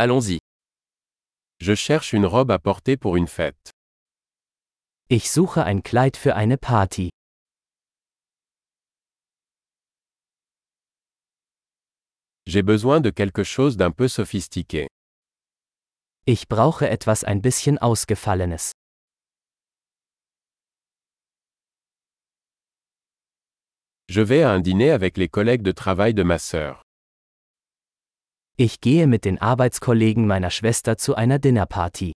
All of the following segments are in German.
Allons-y. Je cherche une robe à porter pour une fête. Ich suche ein Kleid für eine Party. J'ai besoin de quelque chose d'un peu sophistiqué. Ich brauche etwas ein bisschen Ausgefallenes. Je vais à un dîner avec les collègues de travail de ma sœur. Ich gehe mit den Arbeitskollegen meiner Schwester zu einer Dinnerparty.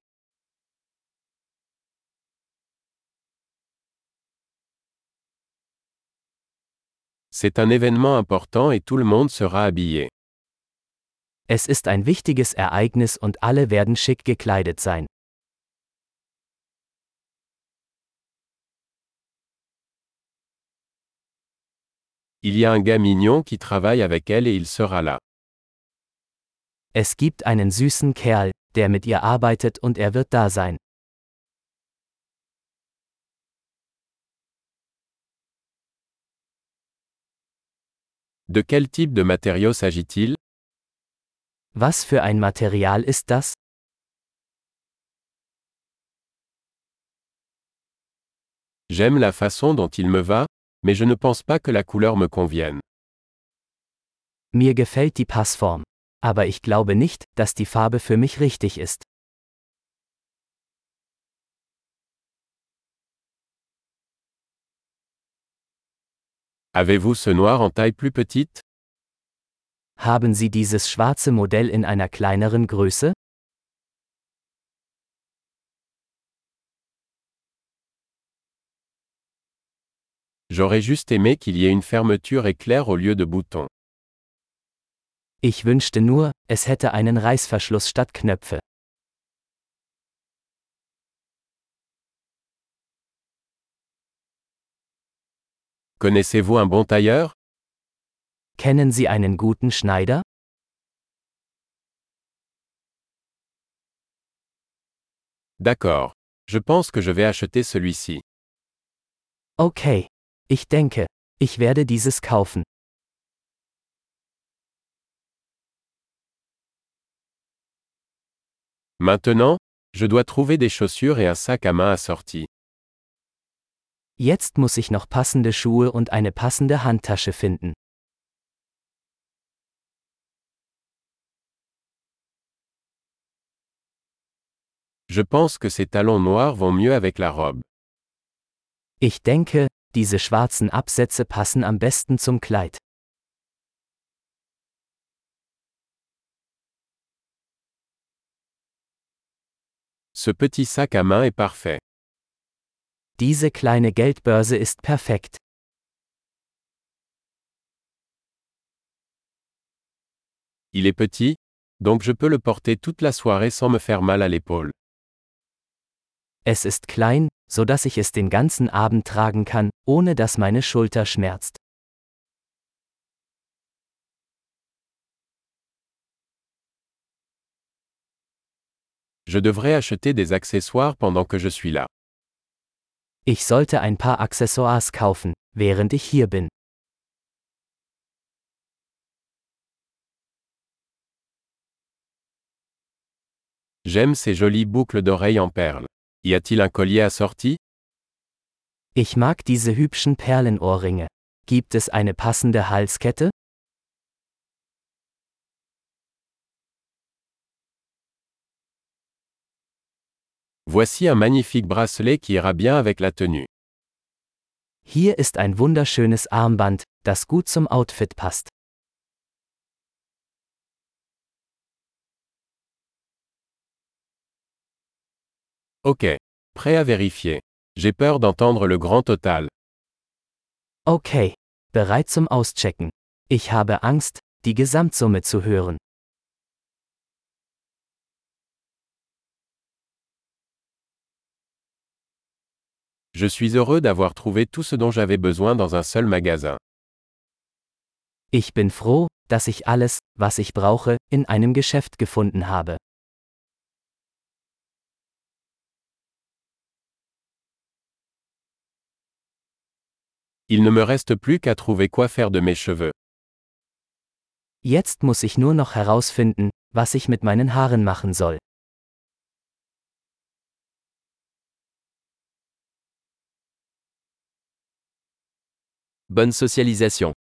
C'est un événement important et tout le monde sera habillé. Es ist ein wichtiges Ereignis und alle werden schick gekleidet sein. Il y a un gars mignon qui travaille avec elle et il sera là. Es gibt einen süßen Kerl, der mit ihr arbeitet und er wird da sein. De quel type de matériau s'agit-il Was für ein Material ist das? J'aime la façon dont il me va, mais je ne pense pas que la couleur me convienne. Mir gefällt die Passform. Aber ich glaube nicht, dass die Farbe für mich richtig ist. Avez-vous ce noir en taille plus petite Haben Sie dieses schwarze Modell in einer kleineren Größe? J'aurais juste aimé qu'il y ait une fermeture éclair au lieu de boutons. Ich wünschte nur, es hätte einen Reißverschluss statt Knöpfe. Connaissez-vous un bon tailleur Kennen Sie einen guten Schneider? D'accord. Je pense que je vais acheter celui-ci. Okay. Ich denke, ich werde dieses kaufen. Maintenant, je dois trouver des chaussures et un sac à main assorti. Jetzt muss ich noch passende Schuhe und eine passende Handtasche finden. Je pense que ces talons noirs vont mieux avec la robe. Ich denke, diese schwarzen Absätze passen am besten zum Kleid. Ce petit sac à main est parfait. Diese kleine Geldbörse ist perfekt. Il est petit, donc je peux le porter toute la soirée sans me faire mal à l'épaule. Es ist klein, so dass ich es den ganzen Abend tragen kann, ohne dass meine Schulter schmerzt. Je devrais acheter des accessoires pendant que je suis là. Ich sollte ein paar Accessoires kaufen, während ich hier bin. J'aime ces jolies boucles d'oreilles en perles. Y a-t-il un collier assorti? Ich mag diese hübschen Perlenohrringe. Gibt es eine passende Halskette? Voici un magnifique bracelet qui ira bien avec la tenue. Hier ist ein wunderschönes Armband, das gut zum Outfit passt. Ok. Prêt à vérifier. J'ai peur d'entendre le grand total. Okay. Bereit zum Auschecken. Ich habe Angst, die Gesamtsumme zu hören. Je suis heureux d'avoir trouvé tout ce dont j'avais besoin dans un seul magasin. Ich bin froh, dass ich alles, was ich brauche, in einem Geschäft gefunden habe. Il ne me reste plus qu'à trouver quoi faire de mes cheveux. Jetzt muss ich nur noch herausfinden, was ich mit meinen Haaren machen soll. Bonne socialisation.